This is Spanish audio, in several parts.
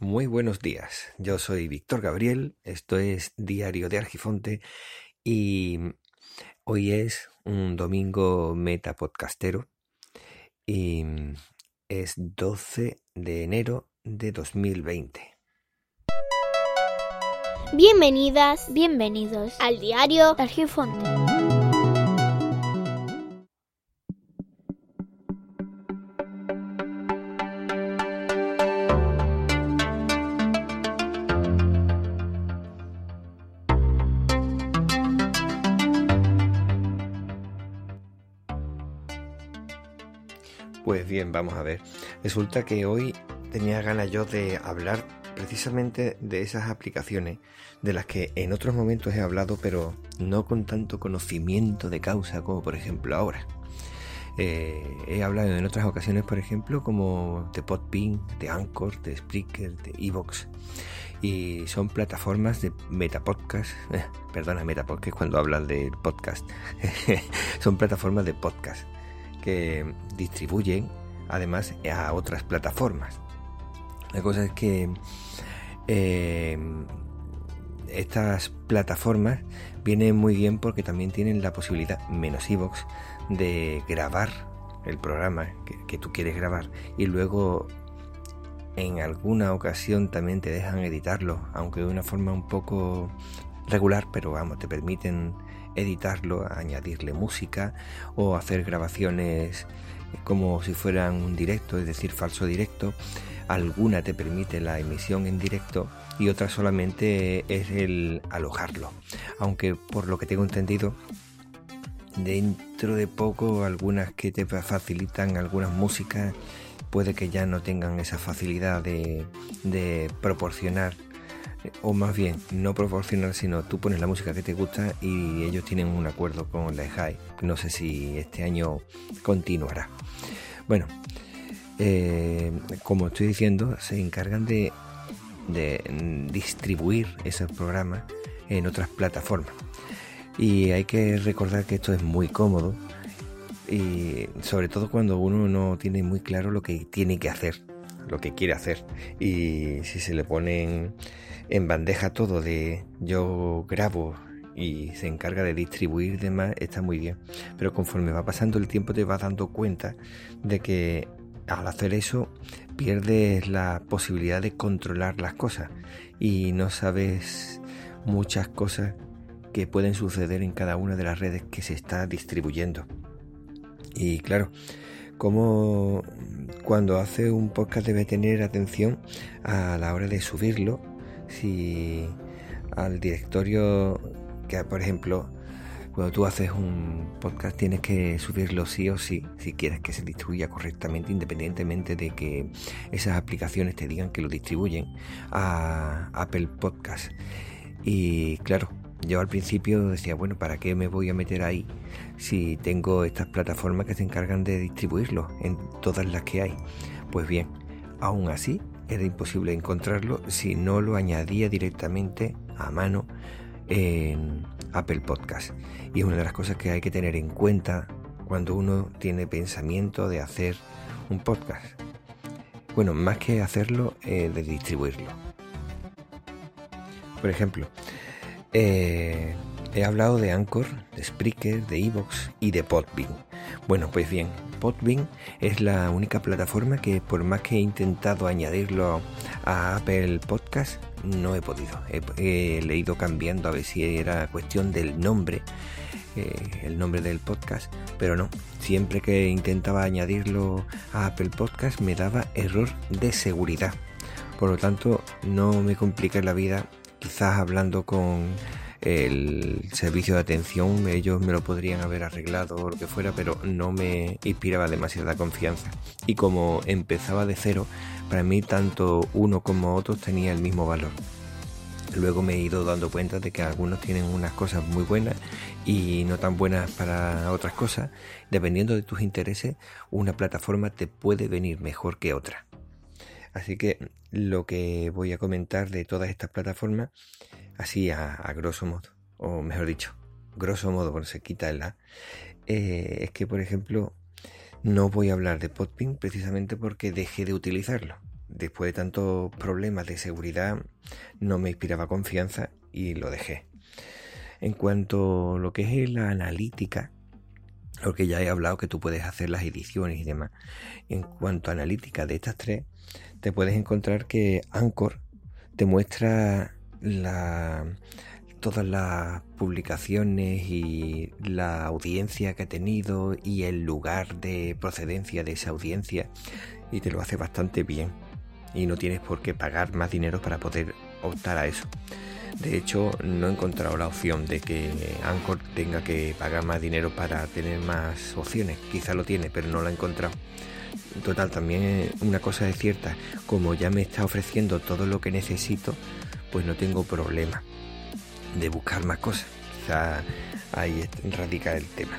Muy buenos días. Yo soy Víctor Gabriel, esto es Diario de Argifonte y hoy es un domingo metapodcastero y es 12 de enero de 2020. Bienvenidas, bienvenidos al Diario de Argifonte. Vamos a ver. Resulta que hoy tenía ganas yo de hablar precisamente de esas aplicaciones de las que en otros momentos he hablado, pero no con tanto conocimiento de causa como por ejemplo ahora. Eh, he hablado en otras ocasiones, por ejemplo, como de Podbean, de Anchor, de Spreaker, de Evox. Y son plataformas de Metapodcast. Eh, perdona, Metapodcast cuando hablas del podcast. son plataformas de podcast que distribuyen además a otras plataformas. La cosa es que eh, estas plataformas vienen muy bien porque también tienen la posibilidad, menos iVoox, de grabar el programa que, que tú quieres grabar y luego en alguna ocasión también te dejan editarlo, aunque de una forma un poco regular, pero vamos, te permiten editarlo, añadirle música o hacer grabaciones como si fueran un directo, es decir, falso directo. Alguna te permite la emisión en directo y otra solamente es el alojarlo. Aunque por lo que tengo entendido, dentro de poco algunas que te facilitan algunas músicas puede que ya no tengan esa facilidad de, de proporcionar o más bien no proporcionar, sino tú pones la música que te gusta y ellos tienen un acuerdo con la EJAI. No sé si este año continuará. Bueno, eh, como estoy diciendo, se encargan de, de distribuir esos programas en otras plataformas. Y hay que recordar que esto es muy cómodo y sobre todo cuando uno no tiene muy claro lo que tiene que hacer, lo que quiere hacer. Y si se le ponen en bandeja todo de yo grabo y se encarga de distribuir demás, está muy bien. Pero conforme va pasando el tiempo te vas dando cuenta de que al hacer eso pierdes la posibilidad de controlar las cosas y no sabes muchas cosas que pueden suceder en cada una de las redes que se está distribuyendo. Y claro, como cuando hace un podcast debe tener atención a la hora de subirlo si al directorio que por ejemplo cuando tú haces un podcast tienes que subirlo sí o sí si quieres que se distribuya correctamente independientemente de que esas aplicaciones te digan que lo distribuyen a Apple Podcast y claro yo al principio decía bueno para qué me voy a meter ahí si tengo estas plataformas que se encargan de distribuirlo en todas las que hay pues bien aún así era imposible encontrarlo si no lo añadía directamente a mano en Apple Podcast. Y es una de las cosas que hay que tener en cuenta cuando uno tiene pensamiento de hacer un podcast. Bueno, más que hacerlo, eh, de distribuirlo. Por ejemplo, eh, he hablado de Anchor, de Spreaker, de Evox y de Podbean. Bueno, pues bien, Podbean es la única plataforma que por más que he intentado añadirlo a Apple Podcast, no he podido. He, leído cambiando a ver si era cuestión del nombre, eh, el nombre del podcast, pero no. Siempre que intentaba añadirlo a Apple Podcast me daba error de seguridad. Por lo tanto, no me complica la vida quizás hablando con el servicio de atención, ellos me lo podrían haber arreglado o lo que fuera, pero no me inspiraba demasiada confianza. Y como empezaba de cero, para mí tanto uno como otros tenía el mismo valor. Luego me he ido dando cuenta de que algunos tienen unas cosas muy buenas y no tan buenas para otras cosas. Dependiendo de tus intereses, una plataforma te puede venir mejor que otra. Así que lo que voy a comentar de todas estas plataformas así a, grosso modo, o mejor dicho, grosso modo, cuando se quita el A, eh, es que, por ejemplo, no voy a hablar de Podpin precisamente porque dejé de utilizarlo. después de tantos problemas de seguridad no me inspiraba confianza y lo dejé. En cuanto a lo que es la analítica, porque ya he hablado que tú puedes hacer las ediciones y demás. En cuanto a analítica de estas tres, te puedes encontrar que Anchor te muestra la, todas las publicaciones y la audiencia que ha tenido y el lugar de procedencia de esa audiencia y te lo hace bastante bien y no tienes por qué pagar más dinero para poder optar a eso. De hecho, no he encontrado la opción de que Anchor tenga que pagar más dinero para tener más opciones. Quizá lo tiene, pero no lo he encontrado. Total, también una cosa es cierta, como ya me está ofreciendo todo lo que necesito, pues no tengo problema de buscar más cosas. Ahí radica el tema.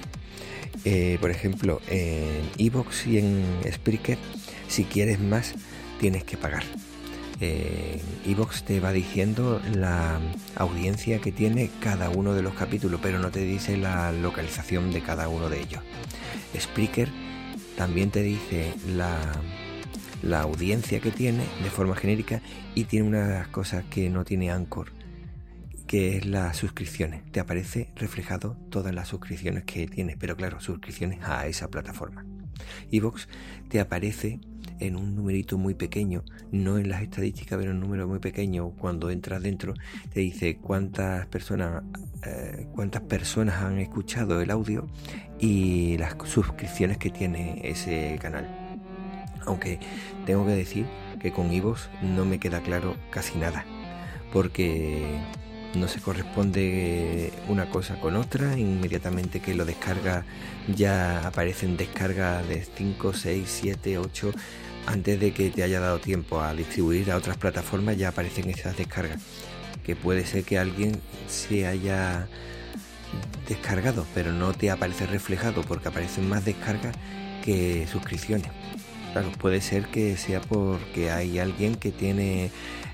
Eh, por ejemplo, en Evox y en Spreaker, si quieres más, tienes que pagar. Evox te va diciendo la audiencia que tiene cada uno de los capítulos, pero no te dice la localización de cada uno de ellos. Spreaker también te dice la, la audiencia que tiene de forma genérica y tiene una de las cosas que no tiene Anchor que es las suscripciones. Te aparece reflejado todas las suscripciones que tienes, pero claro, suscripciones a esa plataforma. Evox te aparece en un numerito muy pequeño, no en las estadísticas, pero en un número muy pequeño. Cuando entras dentro, te dice cuántas personas, eh, cuántas personas han escuchado el audio y las suscripciones que tiene ese canal. Aunque tengo que decir que con Evox no me queda claro casi nada, porque no se corresponde una cosa con otra, inmediatamente que lo descarga ya aparecen descargas de 5, 6, 7, 8, antes de que te haya dado tiempo a distribuir a otras plataformas ya aparecen esas descargas, que puede ser que alguien se haya descargado, pero no te aparece reflejado porque aparecen más descargas que suscripciones. Claro, puede ser que sea porque hay alguien que tiene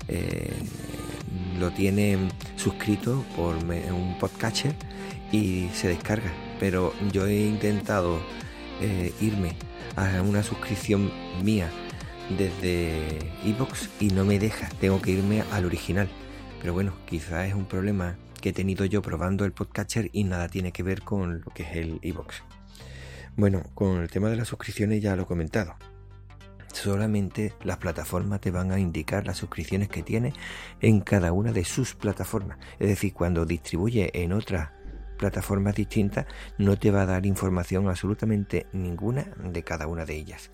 eh, lo tiene suscrito por un podcatcher y se descarga. Pero yo he intentado eh, irme a una suscripción mía desde iBox y no me deja. Tengo que irme al original. Pero bueno, quizás es un problema que he tenido yo probando el podcatcher y nada tiene que ver con lo que es el iBox. Bueno, con el tema de las suscripciones ya lo he comentado solamente las plataformas te van a indicar las suscripciones que tienes en cada una de sus plataformas. Es decir, cuando distribuye en otras plataformas distintas, no te va a dar información absolutamente ninguna de cada una de ellas.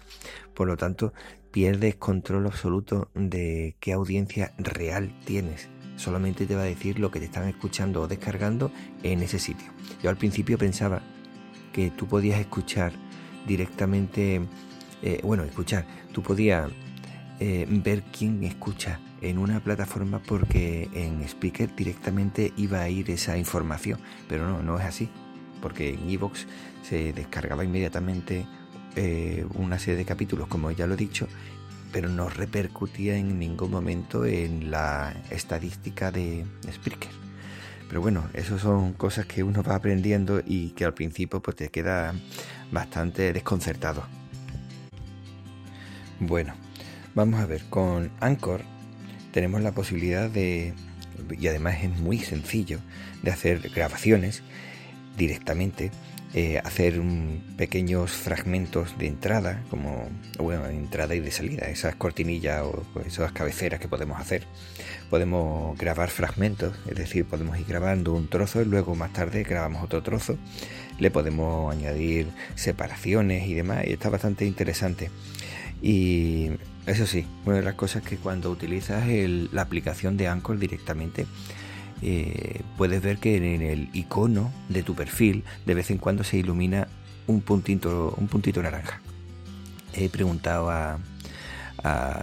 Por lo tanto, pierdes control absoluto de qué audiencia real tienes. Solamente te va a decir lo que te están escuchando o descargando en ese sitio. Yo al principio pensaba que tú podías escuchar directamente eh, bueno, escuchar, tú podías eh, ver quién escucha en una plataforma porque en Speaker directamente iba a ir esa información, pero no, no es así, porque en Evox se descargaba inmediatamente eh, una serie de capítulos, como ya lo he dicho, pero no repercutía en ningún momento en la estadística de Speaker. Pero bueno, eso son cosas que uno va aprendiendo y que al principio pues te queda bastante desconcertado. Bueno, vamos a ver, con Anchor tenemos la posibilidad de, y además es muy sencillo, de hacer grabaciones directamente, eh, hacer pequeños fragmentos de entrada, como bueno, entrada y de salida, esas cortinillas o pues, esas cabeceras que podemos hacer. Podemos grabar fragmentos, es decir, podemos ir grabando un trozo y luego más tarde grabamos otro trozo. Le podemos añadir separaciones y demás, y está bastante interesante. Y eso sí, una de las cosas que cuando utilizas la aplicación de Anchor directamente, eh, puedes ver que en el icono de tu perfil de vez en cuando se ilumina un puntito, un puntito naranja. He preguntado a,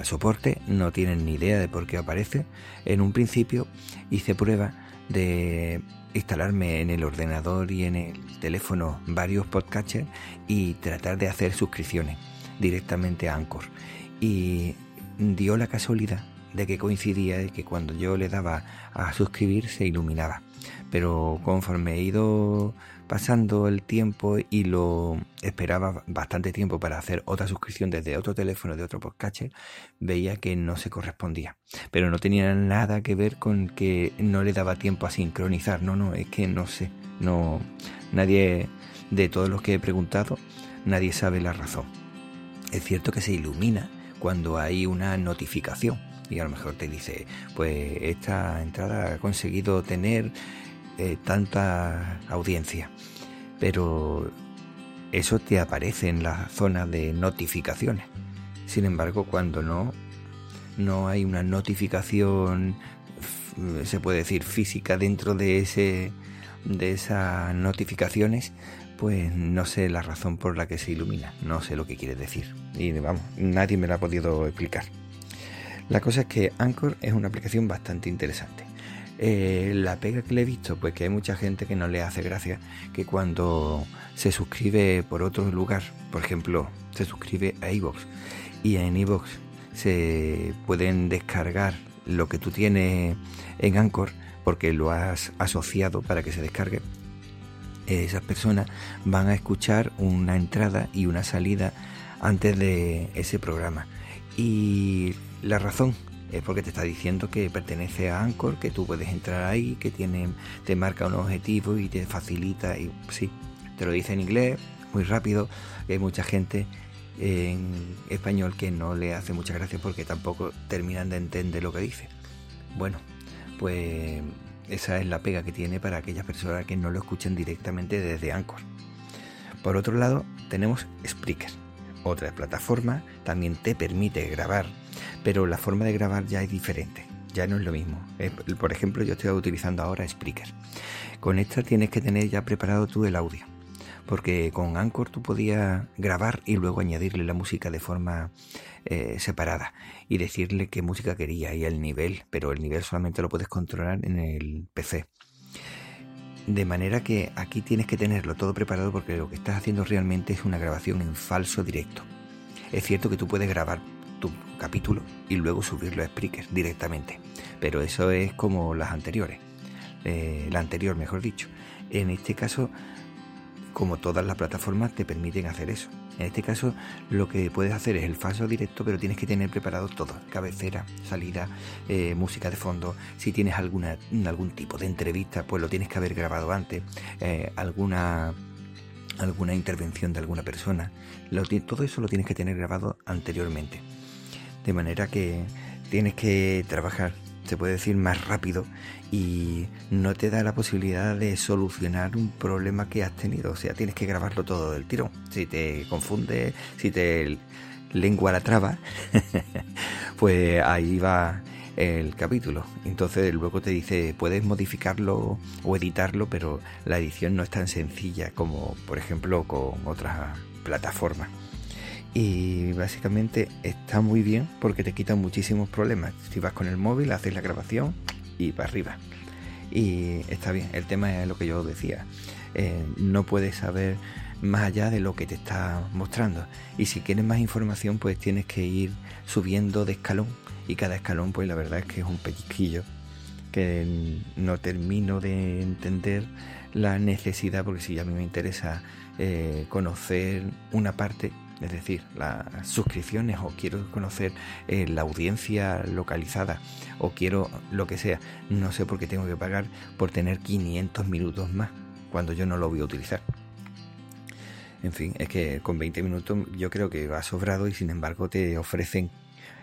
soporte, no tienen ni idea de por qué aparece. En un principio hice prueba de instalarme en el ordenador y en el teléfono varios podcatchers y tratar de hacer suscripciones directamente a Anchor. Y dio la casualidad de que coincidía y que cuando yo le daba a suscribir se iluminaba. Pero conforme he ido pasando el tiempo y lo esperaba bastante tiempo para hacer otra suscripción desde otro teléfono de otro podcast, veía que no se correspondía. Pero no tenía nada que ver con que no le daba tiempo a sincronizar. No, no, es que no sé. No, nadie de todos los que he preguntado, nadie sabe la razón. Es cierto que se ilumina cuando hay una notificación y a lo mejor te dice, pues esta entrada ha conseguido tener eh, tanta audiencia. Pero eso te aparece en la zona de notificaciones. Sin embargo, cuando no, no hay una notificación, se puede decir física dentro de ese de esas notificaciones, pues no sé la razón por la que se ilumina, no sé lo que quiere decir. Y vamos, nadie me lo ha podido explicar. La cosa es que Anchor es una aplicación bastante interesante. Eh, la pega que le he visto, pues que hay mucha gente que no le hace gracia que cuando se suscribe por otro lugar, por ejemplo, se suscribe a iVoox y en iVoox se pueden descargar lo que tú tienes en Anchor porque lo has asociado para que se descargue. Esas personas van a escuchar una entrada y una salida antes de ese programa. Y la razón es porque te está diciendo que pertenece a Anchor, que tú puedes entrar ahí, que tiene, te marca un objetivo y te facilita. Y sí, te lo dice en inglés, muy rápido. Hay mucha gente en español que no le hace mucha gracia porque tampoco terminan de entender lo que dice. Bueno, pues esa es la pega que tiene para aquellas personas que no lo escuchen directamente desde Anchor. Por otro lado, tenemos Spreaker. Otra plataforma también te permite grabar pero la forma de grabar ya es diferente, ya no es lo mismo. Por ejemplo, yo estoy utilizando ahora Spreaker. Con esta tienes que tener ya preparado tú el audio, porque con Anchor tú podías grabar y luego añadirle la música de forma eh, separada y decirle qué música quería y el nivel, pero el nivel solamente lo puedes controlar en el PC. De manera que aquí tienes que tenerlo todo preparado porque lo que estás haciendo realmente es una grabación en falso directo. Es cierto que tú puedes grabar tu capítulo y luego subirlo a Spreaker directamente. Pero eso es como las anteriores. Eh, la anterior, mejor dicho. En este caso, como todas las plataformas te permiten hacer eso. En este caso, lo que puedes hacer es el falso directo, pero tienes que tener preparado todo: cabecera, salida, eh, música de fondo. Si tienes algún tipo de entrevista, pues lo tienes que haber grabado antes. Eh, alguna alguna intervención de alguna persona. todo eso lo tienes que tener grabado anteriormente. De manera que tienes que trabajar, se puede decir, más rápido y no te da la posibilidad de solucionar un problema que has tenido. O sea, tienes que grabarlo todo del tirón. Si te confunde, si te lengua la traba, pues ahí va el capítulo. Entonces luego te dice, puedes modificarlo o editarlo, pero la edición no es tan sencilla como, por ejemplo, con otras plataformas y básicamente está muy bien porque te quita muchísimos problemas. Si vas con el móvil, haces la grabación y para arriba. Y está bien, el tema es lo que yo decía. Eh, no puedes saber más allá de lo que te está mostrando. Y si quieres más información, pues tienes que ir subiendo de escalón. Y cada escalón, pues la verdad es que es un pellizquillo que no termino de entender la necesidad, porque si a mí me interesa eh, conocer una parte, es decir, las suscripciones o quiero conocer eh, la audiencia localizada o quiero lo que sea, no sé por qué tengo que pagar por tener 500 minutos más cuando yo no lo voy a utilizar. En fin, es que con 20 minutos yo creo que va sobrado y sin embargo te ofrecen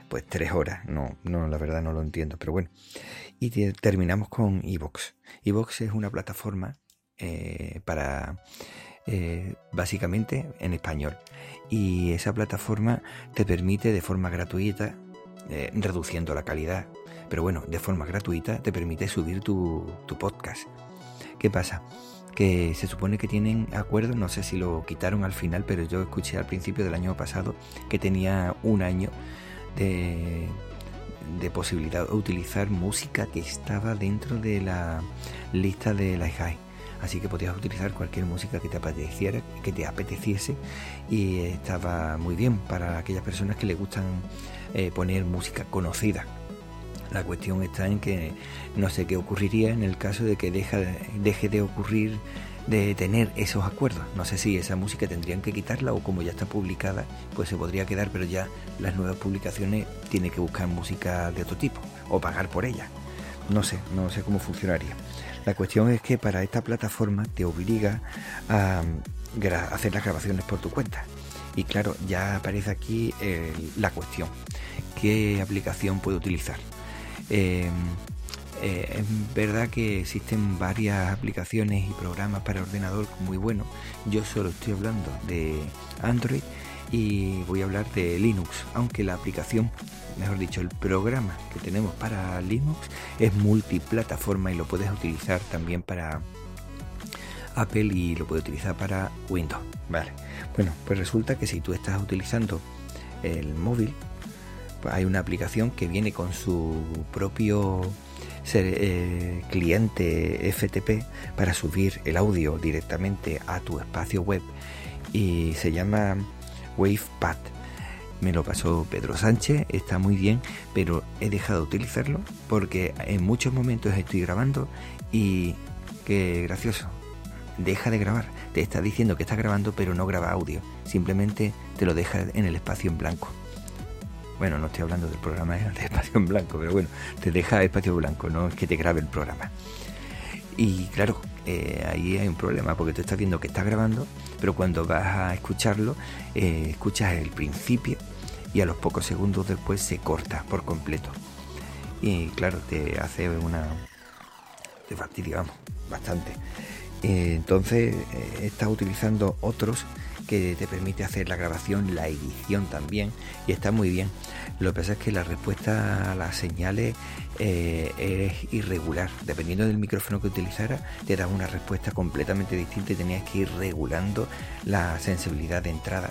pues 3 horas. No, no, la verdad no lo entiendo, pero bueno. Y terminamos con Evox. Evox es una plataforma eh, para eh, básicamente en español. Y esa plataforma te permite de forma gratuita, eh, reduciendo la calidad, pero bueno, de forma gratuita te permite subir tu, tu podcast. ¿Qué pasa? que se supone que tienen acuerdo, no sé si lo quitaron al final, pero yo escuché al principio del año pasado que tenía un año de, posibilidad de utilizar música que estaba dentro de la lista de la high así que podías utilizar cualquier música que te apeteciera, que te apeteciese y estaba muy bien para aquellas personas que le gustan eh, poner música conocida. La cuestión está en que no sé qué ocurriría en el caso de que deje de ocurrir de tener esos acuerdos. No sé si esa música tendrían que quitarla o como ya está publicada, pues se podría quedar, pero ya las nuevas publicaciones tienen que buscar música de otro tipo o pagar por ella. No sé, no sé cómo funcionaría. La cuestión es que para esta plataforma te obliga a hacer las grabaciones por tu cuenta. Y claro, ya aparece aquí la cuestión. ¿Qué aplicación puedo utilizar? Em, eh, es verdad que existen varias aplicaciones y programas para ordenador muy buenos. Yo solo estoy hablando de Android y voy a hablar de Linux, aunque la aplicación, mejor dicho, el programa que tenemos para Linux es multiplataforma y lo puedes utilizar también para Apple y lo puedes utilizar para Windows. Vale. Bueno, pues resulta que si tú estás utilizando el móvil, pues hay una aplicación que viene con su propio eh, cliente FTP para subir el audio directamente a tu espacio web y se llama WavePad. Me lo pasó Pedro Sánchez, está muy bien, pero he dejado de utilizarlo porque en muchos momentos estoy grabando y qué gracioso, deja de grabar. Te está diciendo que está grabando, pero no graba audio. Simplemente te lo deja en el espacio en blanco. Bueno, no estoy hablando del programa de espacio en blanco, pero bueno, te deja espacio blanco, no es que te grabe el programa. Y claro, eh, ahí hay un problema porque tú estás viendo que está grabando, pero cuando vas a escucharlo, eh, escuchas el principio y a los pocos segundos después se corta por completo. Y claro, te hace una... te fastidia, bastante. Eh, entonces, estás utilizando otros que te permite hacer la grabación, la edición también, y está muy bien. Lo que pasa es que la respuesta a las señales eh, es irregular. Dependiendo del micrófono que utilizara, te da una respuesta completamente distinta y tenías que ir regulando la sensibilidad de entrada.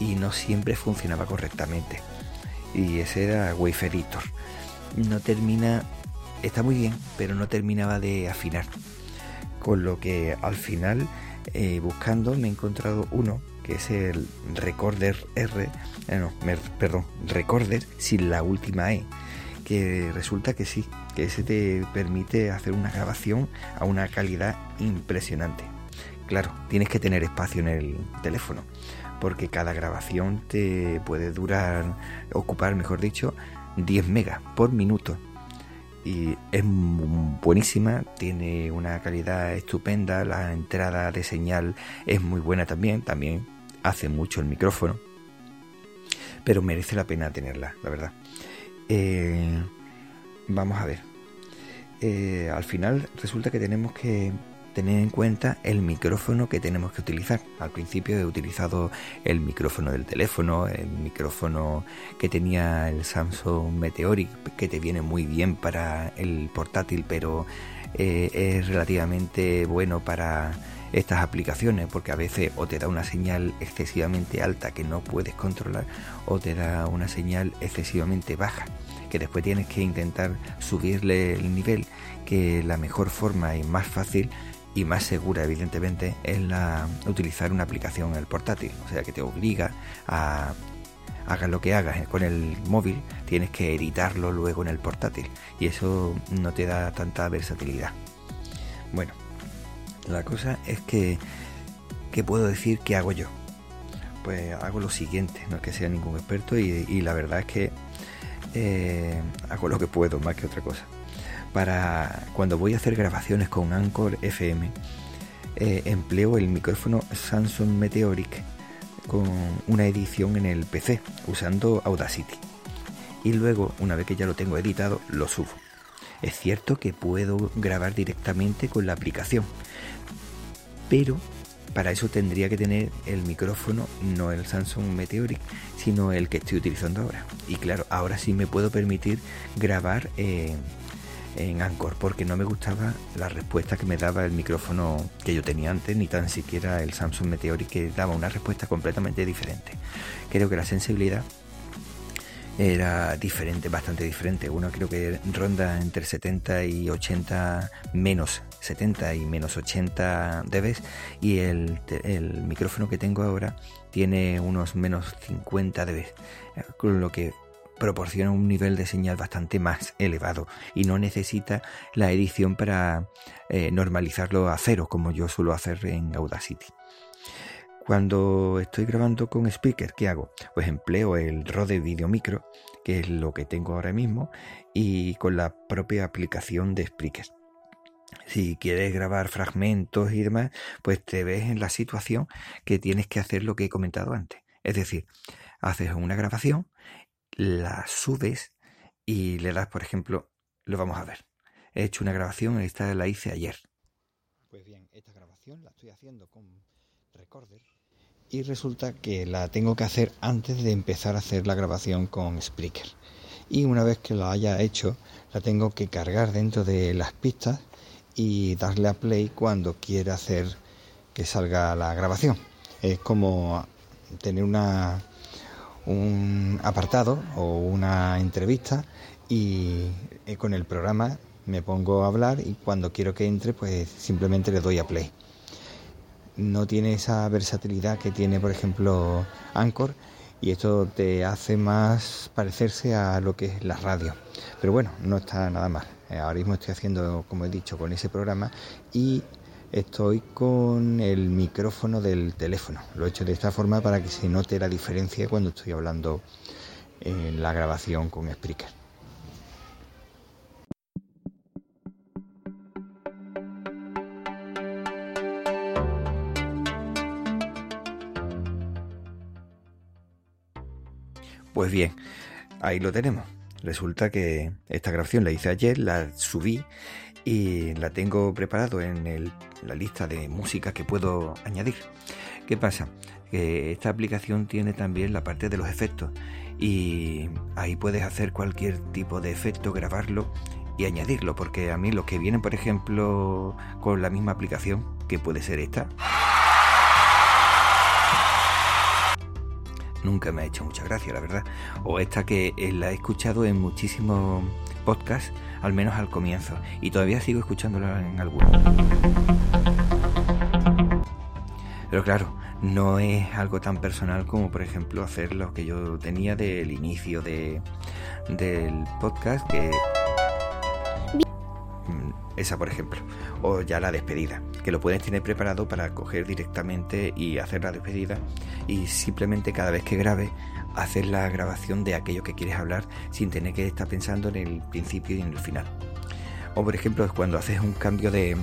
Y no siempre funcionaba correctamente. Y ese era Wave Editor. No termina, está muy bien, pero no terminaba de afinar. Con lo que al final, eh, buscando, me he encontrado uno que es el Recorder R, eh, no, perdón, Recorder sin la última E, que resulta que sí, que ese te permite hacer una grabación a una calidad impresionante. Claro, tienes que tener espacio en el teléfono, porque cada grabación te puede durar, ocupar, mejor dicho, 10 megas por minuto. Y es buenísima, tiene una calidad estupenda, la entrada de señal es muy buena también, también hace mucho el micrófono, pero merece la pena tenerla, la verdad. Eh, vamos a ver. Eh, al final resulta que tenemos que tener en cuenta el micrófono que tenemos que utilizar. Al principio he utilizado el micrófono del teléfono, el micrófono que tenía el Samsung Meteoric, que te viene muy bien para el portátil, pero eh, es relativamente bueno para estas aplicaciones porque a veces o te da una señal excesivamente alta que no puedes controlar o te da una señal excesivamente baja que después tienes que intentar subirle el nivel que la mejor forma y más fácil y más segura evidentemente es la utilizar una aplicación en el portátil. O sea que te obliga a hagas lo que hagas con el móvil tienes que editarlo luego en el portátil y eso no te da tanta versatilidad. Bueno la cosa es que, ¿qué puedo decir que hago yo? Pues hago lo siguiente, no es que sea ningún experto y, la verdad es que eh, hago lo que puedo más que otra cosa. Para cuando voy a hacer grabaciones con Anchor FM, eh, empleo el micrófono Samsung Meteoric con una edición en el PC usando Audacity. Y luego, una vez que ya lo tengo editado, lo subo. Es cierto que puedo grabar directamente con la aplicación, pero para eso tendría que tener el micrófono, no el Samsung Meteoric, sino el que estoy utilizando ahora. Y claro, ahora sí me puedo permitir grabar en Anchor, porque no me gustaba la respuesta que me daba el micrófono que yo tenía antes, ni tan siquiera el Samsung Meteoric, que daba una respuesta completamente diferente. Creo que la sensibilidad era diferente, bastante diferente. Uno creo que ronda entre 70 y 80 menos 70 y menos 80 dB y el, el micrófono que tengo ahora tiene unos menos 50 dB, con lo que proporciona un nivel de señal bastante más elevado y no necesita la edición para eh, normalizarlo a cero como yo suelo hacer en Audacity. Cuando estoy grabando con Speaker, ¿qué hago? Pues empleo el Rode Video Micro, que es lo que tengo ahora mismo, y con la propia aplicación de Spreaker. Si quieres grabar fragmentos y demás, pues te ves en la situación que tienes que hacer lo que he comentado antes. Es decir, haces una grabación, la subes y le das, por ejemplo, lo vamos a ver. He hecho una grabación, esta la hice ayer. Pues bien, esta grabación la estoy haciendo con Recorder y resulta que la tengo que hacer antes de empezar a hacer la grabación con Spreaker. Y una vez que la haya hecho, la tengo que cargar dentro de las pistas y darle a play cuando quiera hacer que salga la grabación. Es como tener una, un apartado o una entrevista y eh, con el programa me pongo a hablar y cuando quiero que entre pues simplemente le doy a play. No tiene esa versatilidad que tiene por ejemplo Anchor y esto te hace más parecerse a lo que es la radio. Pero bueno, no está nada mal. Eh, ahora mismo estoy haciendo, como he dicho, con ese programa y estoy con el micrófono del teléfono. Lo he hecho de esta forma para que se note la diferencia cuando estoy hablando en la grabación con Spreaker. Pues bien, ahí lo tenemos. Resulta que esta grabación la hice ayer, la subí y la tengo preparado en la lista de música que puedo añadir. ¿Qué pasa? Que esta aplicación tiene también la parte de los efectos y ahí puedes hacer cualquier tipo de efecto, grabarlo y añadirlo, porque a mí los que vienen, por ejemplo, con la misma aplicación, que puede ser esta, nunca me ha hecho mucha gracia, la verdad. O esta que eh, la he escuchado en muchísimos podcasts, al menos al comienzo, y todavía sigo escuchándola en algunos. Pero claro, no es algo tan personal como por ejemplo hacer lo que yo tenía del inicio de, del podcast, que esa, por ejemplo. O ya la despedida, que lo puedes tener preparado para coger directamente y hacer la despedida y simplemente cada vez que grabe hacer la grabación de aquello que quieres hablar sin tener que estar pensando en el principio y en el final. O por ejemplo, cuando haces un cambio de,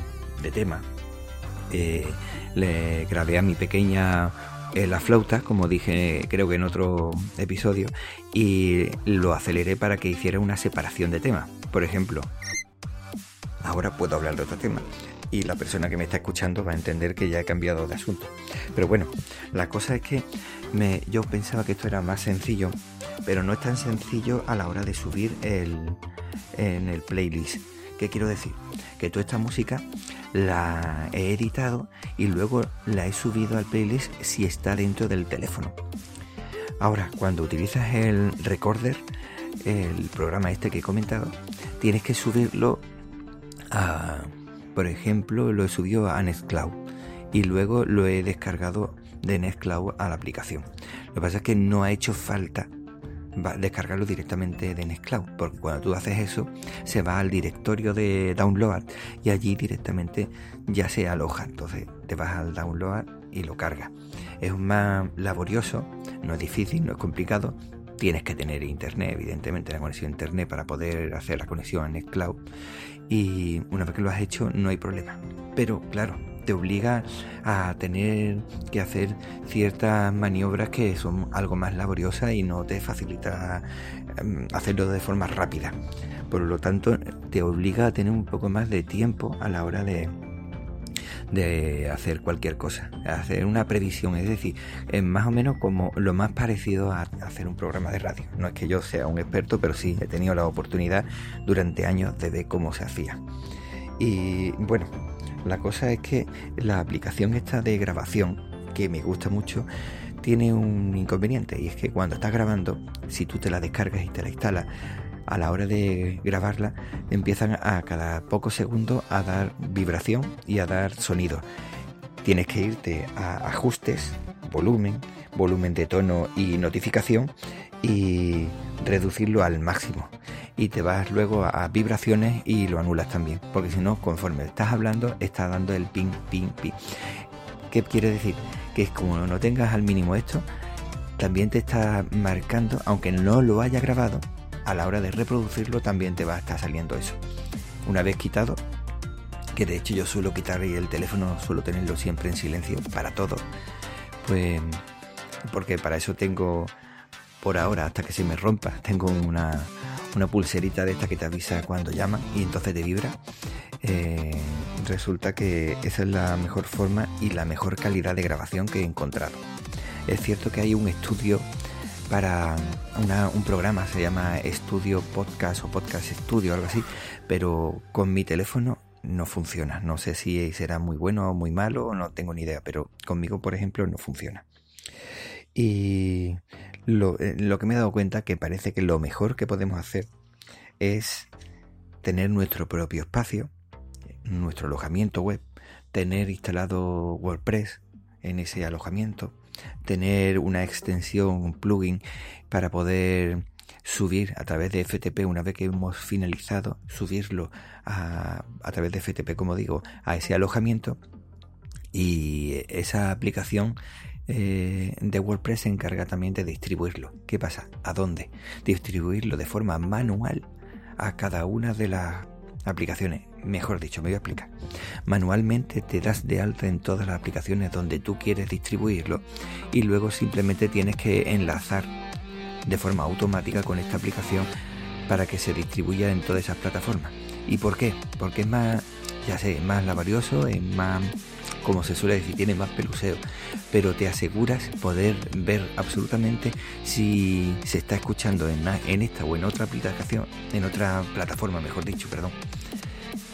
tema, eh, le grabé a mi pequeña eh, la flauta, como dije creo que en otro episodio, y lo aceleré para que hiciera una separación de tema. Por ejemplo, ahora puedo hablar de otro tema y la persona que me está escuchando va a entender que ya he cambiado de asunto. Pero bueno, la cosa es que me, yo pensaba que esto era más sencillo, pero no es tan sencillo a la hora de subir el, en el playlist. ¿Qué quiero decir? Que toda esta música la he editado y luego la he subido al playlist si está dentro del teléfono. Ahora, cuando utilizas el recorder, el programa este que he comentado, tienes que subirlo por ejemplo, lo he subido a Nextcloud y luego lo he descargado de Nextcloud a la aplicación. Lo que pasa es que no ha hecho falta descargarlo directamente de Nextcloud, porque cuando tú haces eso se va al directorio de download y allí directamente ya se aloja. Entonces te vas al download y lo cargas. Es más laborioso, no es difícil, no es complicado. Tienes que tener internet, evidentemente, la conexión a internet para poder hacer la conexión a Nextcloud y una vez que lo has hecho no hay problema. Pero claro, te obliga a tener que hacer ciertas maniobras que son algo más laboriosas y no te facilita em, hacerlo de forma rápida. Por lo tanto, te obliga a tener un poco más de tiempo a la hora de, de hacer cualquier cosa, hacer una previsión, es decir, es más o menos como lo más parecido a hacer un programa de radio. No es que yo sea un experto, pero sí he tenido la oportunidad durante años de ver cómo se hacía. Y bueno, la cosa es que la aplicación esta de grabación, que me gusta mucho, tiene un inconveniente y es que cuando estás grabando, si tú te la descargas y te la instalas, a la hora de grabarla empiezan a cada pocos segundos a dar vibración y a dar sonido. Tienes que irte a ajustes, volumen, volumen de tono y notificación y reducirlo al máximo y te vas luego a, vibraciones y lo anulas también, porque si no, conforme estás hablando, está dando el ping, ping, ping. ¿Qué quiere decir? Que es como no tengas al mínimo esto, también te está marcando, aunque no lo haya grabado, a la hora de reproducirlo también te va a estar saliendo eso. Una vez quitado, que de hecho yo suelo quitar y el teléfono suelo tenerlo siempre en silencio para todo, pues porque para eso tengo por ahora, hasta que se me rompa, tengo una, una pulserita de esta que te avisa cuando llama y entonces te vibra. Eh, resulta que esa es la mejor forma y la mejor calidad de grabación que he encontrado. Es cierto que hay un estudio para un programa, se llama Estudio Podcast o Podcast Studio, algo así, pero con mi teléfono no funciona. No sé si será muy bueno o muy malo, no tengo ni idea, pero conmigo, por ejemplo, no funciona. Y eh, lo, que me he dado cuenta que parece que lo mejor que podemos hacer es tener nuestro propio espacio, nuestro alojamiento web, tener instalado WordPress en ese alojamiento, tener una extensión, un plugin para poder subir a través de FTP una vez que hemos finalizado, subirlo a, a través de FTP, como digo, a ese alojamiento y esa aplicación eh, de WordPress se encarga también de distribuirlo. ¿Qué pasa? ¿A dónde? Distribuirlo de forma manual a cada una de las aplicaciones. Mejor dicho, me voy a explicar. Manualmente te das de alta en todas las aplicaciones donde tú quieres distribuirlo y luego simplemente tienes que enlazar de forma automática con esta aplicación para que se distribuya en todas esas plataformas. ¿Y por qué? Porque es más, ya sé, más laborioso, es más como se suele decir, tiene más peluseo, pero te aseguras poder ver absolutamente si se está escuchando en, en esta o en otra aplicación, en otra plataforma, mejor dicho, perdón.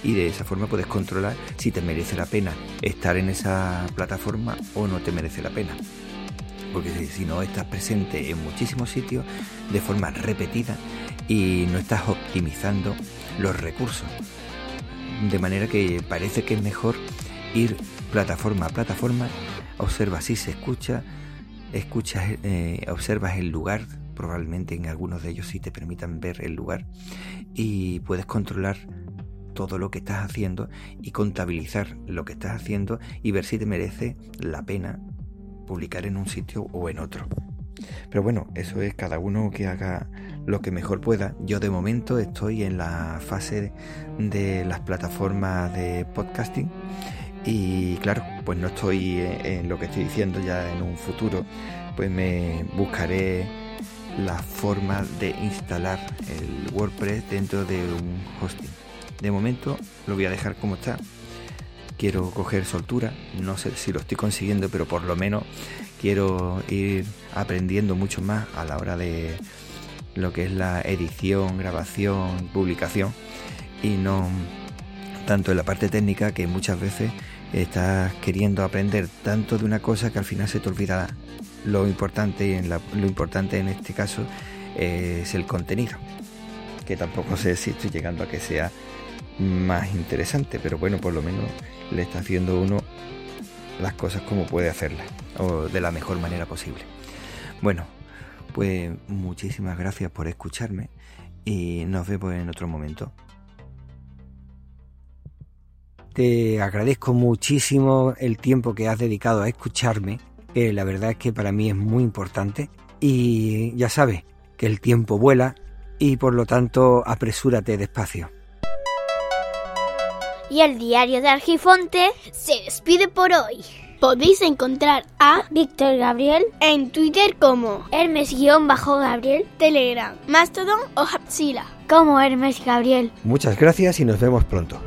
Y de esa forma puedes controlar si te merece la pena estar en esa plataforma o no te merece la pena. Porque si no estás presente en muchísimos sitios de forma repetida y no estás optimizando los recursos. De manera que parece que es mejor ir plataforma a plataforma, observas si se escucha, escuchas, eh, observas el lugar, probablemente en algunos de ellos sí te permitan ver el lugar y puedes controlar todo lo que estás haciendo y contabilizar lo que estás haciendo y ver si te merece la pena publicar en un sitio o en otro. Pero bueno, eso es cada uno que haga lo que mejor pueda. Yo de momento estoy en la fase de las plataformas de podcasting y claro, pues no estoy en lo que estoy diciendo ya en un futuro, pues me buscaré la forma de instalar el WordPress dentro de un hosting. De momento lo voy a dejar como está. Quiero coger soltura, no sé si lo estoy consiguiendo, pero por lo menos quiero ir aprendiendo mucho más a la hora de lo que es la edición, grabación, publicación. Y no tanto en la parte técnica que muchas veces estás queriendo aprender tanto de una cosa que al final se te olvida. Lo importante en lo importante en este caso es el contenido que tampoco sé si estoy llegando a que sea más interesante pero bueno por lo menos le está haciendo uno las cosas como puede hacerlas o de la mejor manera posible bueno pues muchísimas gracias por escucharme y nos vemos en otro momento te agradezco muchísimo el tiempo que has dedicado a escucharme, la verdad es que para mí es muy importante. Y ya sabes que el tiempo vuela y por lo tanto apresúrate despacio. Y el diario de Argifonte se despide por hoy. Podéis encontrar a Víctor Gabriel en Twitter como Hermes-Gabriel, Telegram, Mastodon o Hapsila como Hermes Gabriel. Muchas gracias y nos vemos pronto.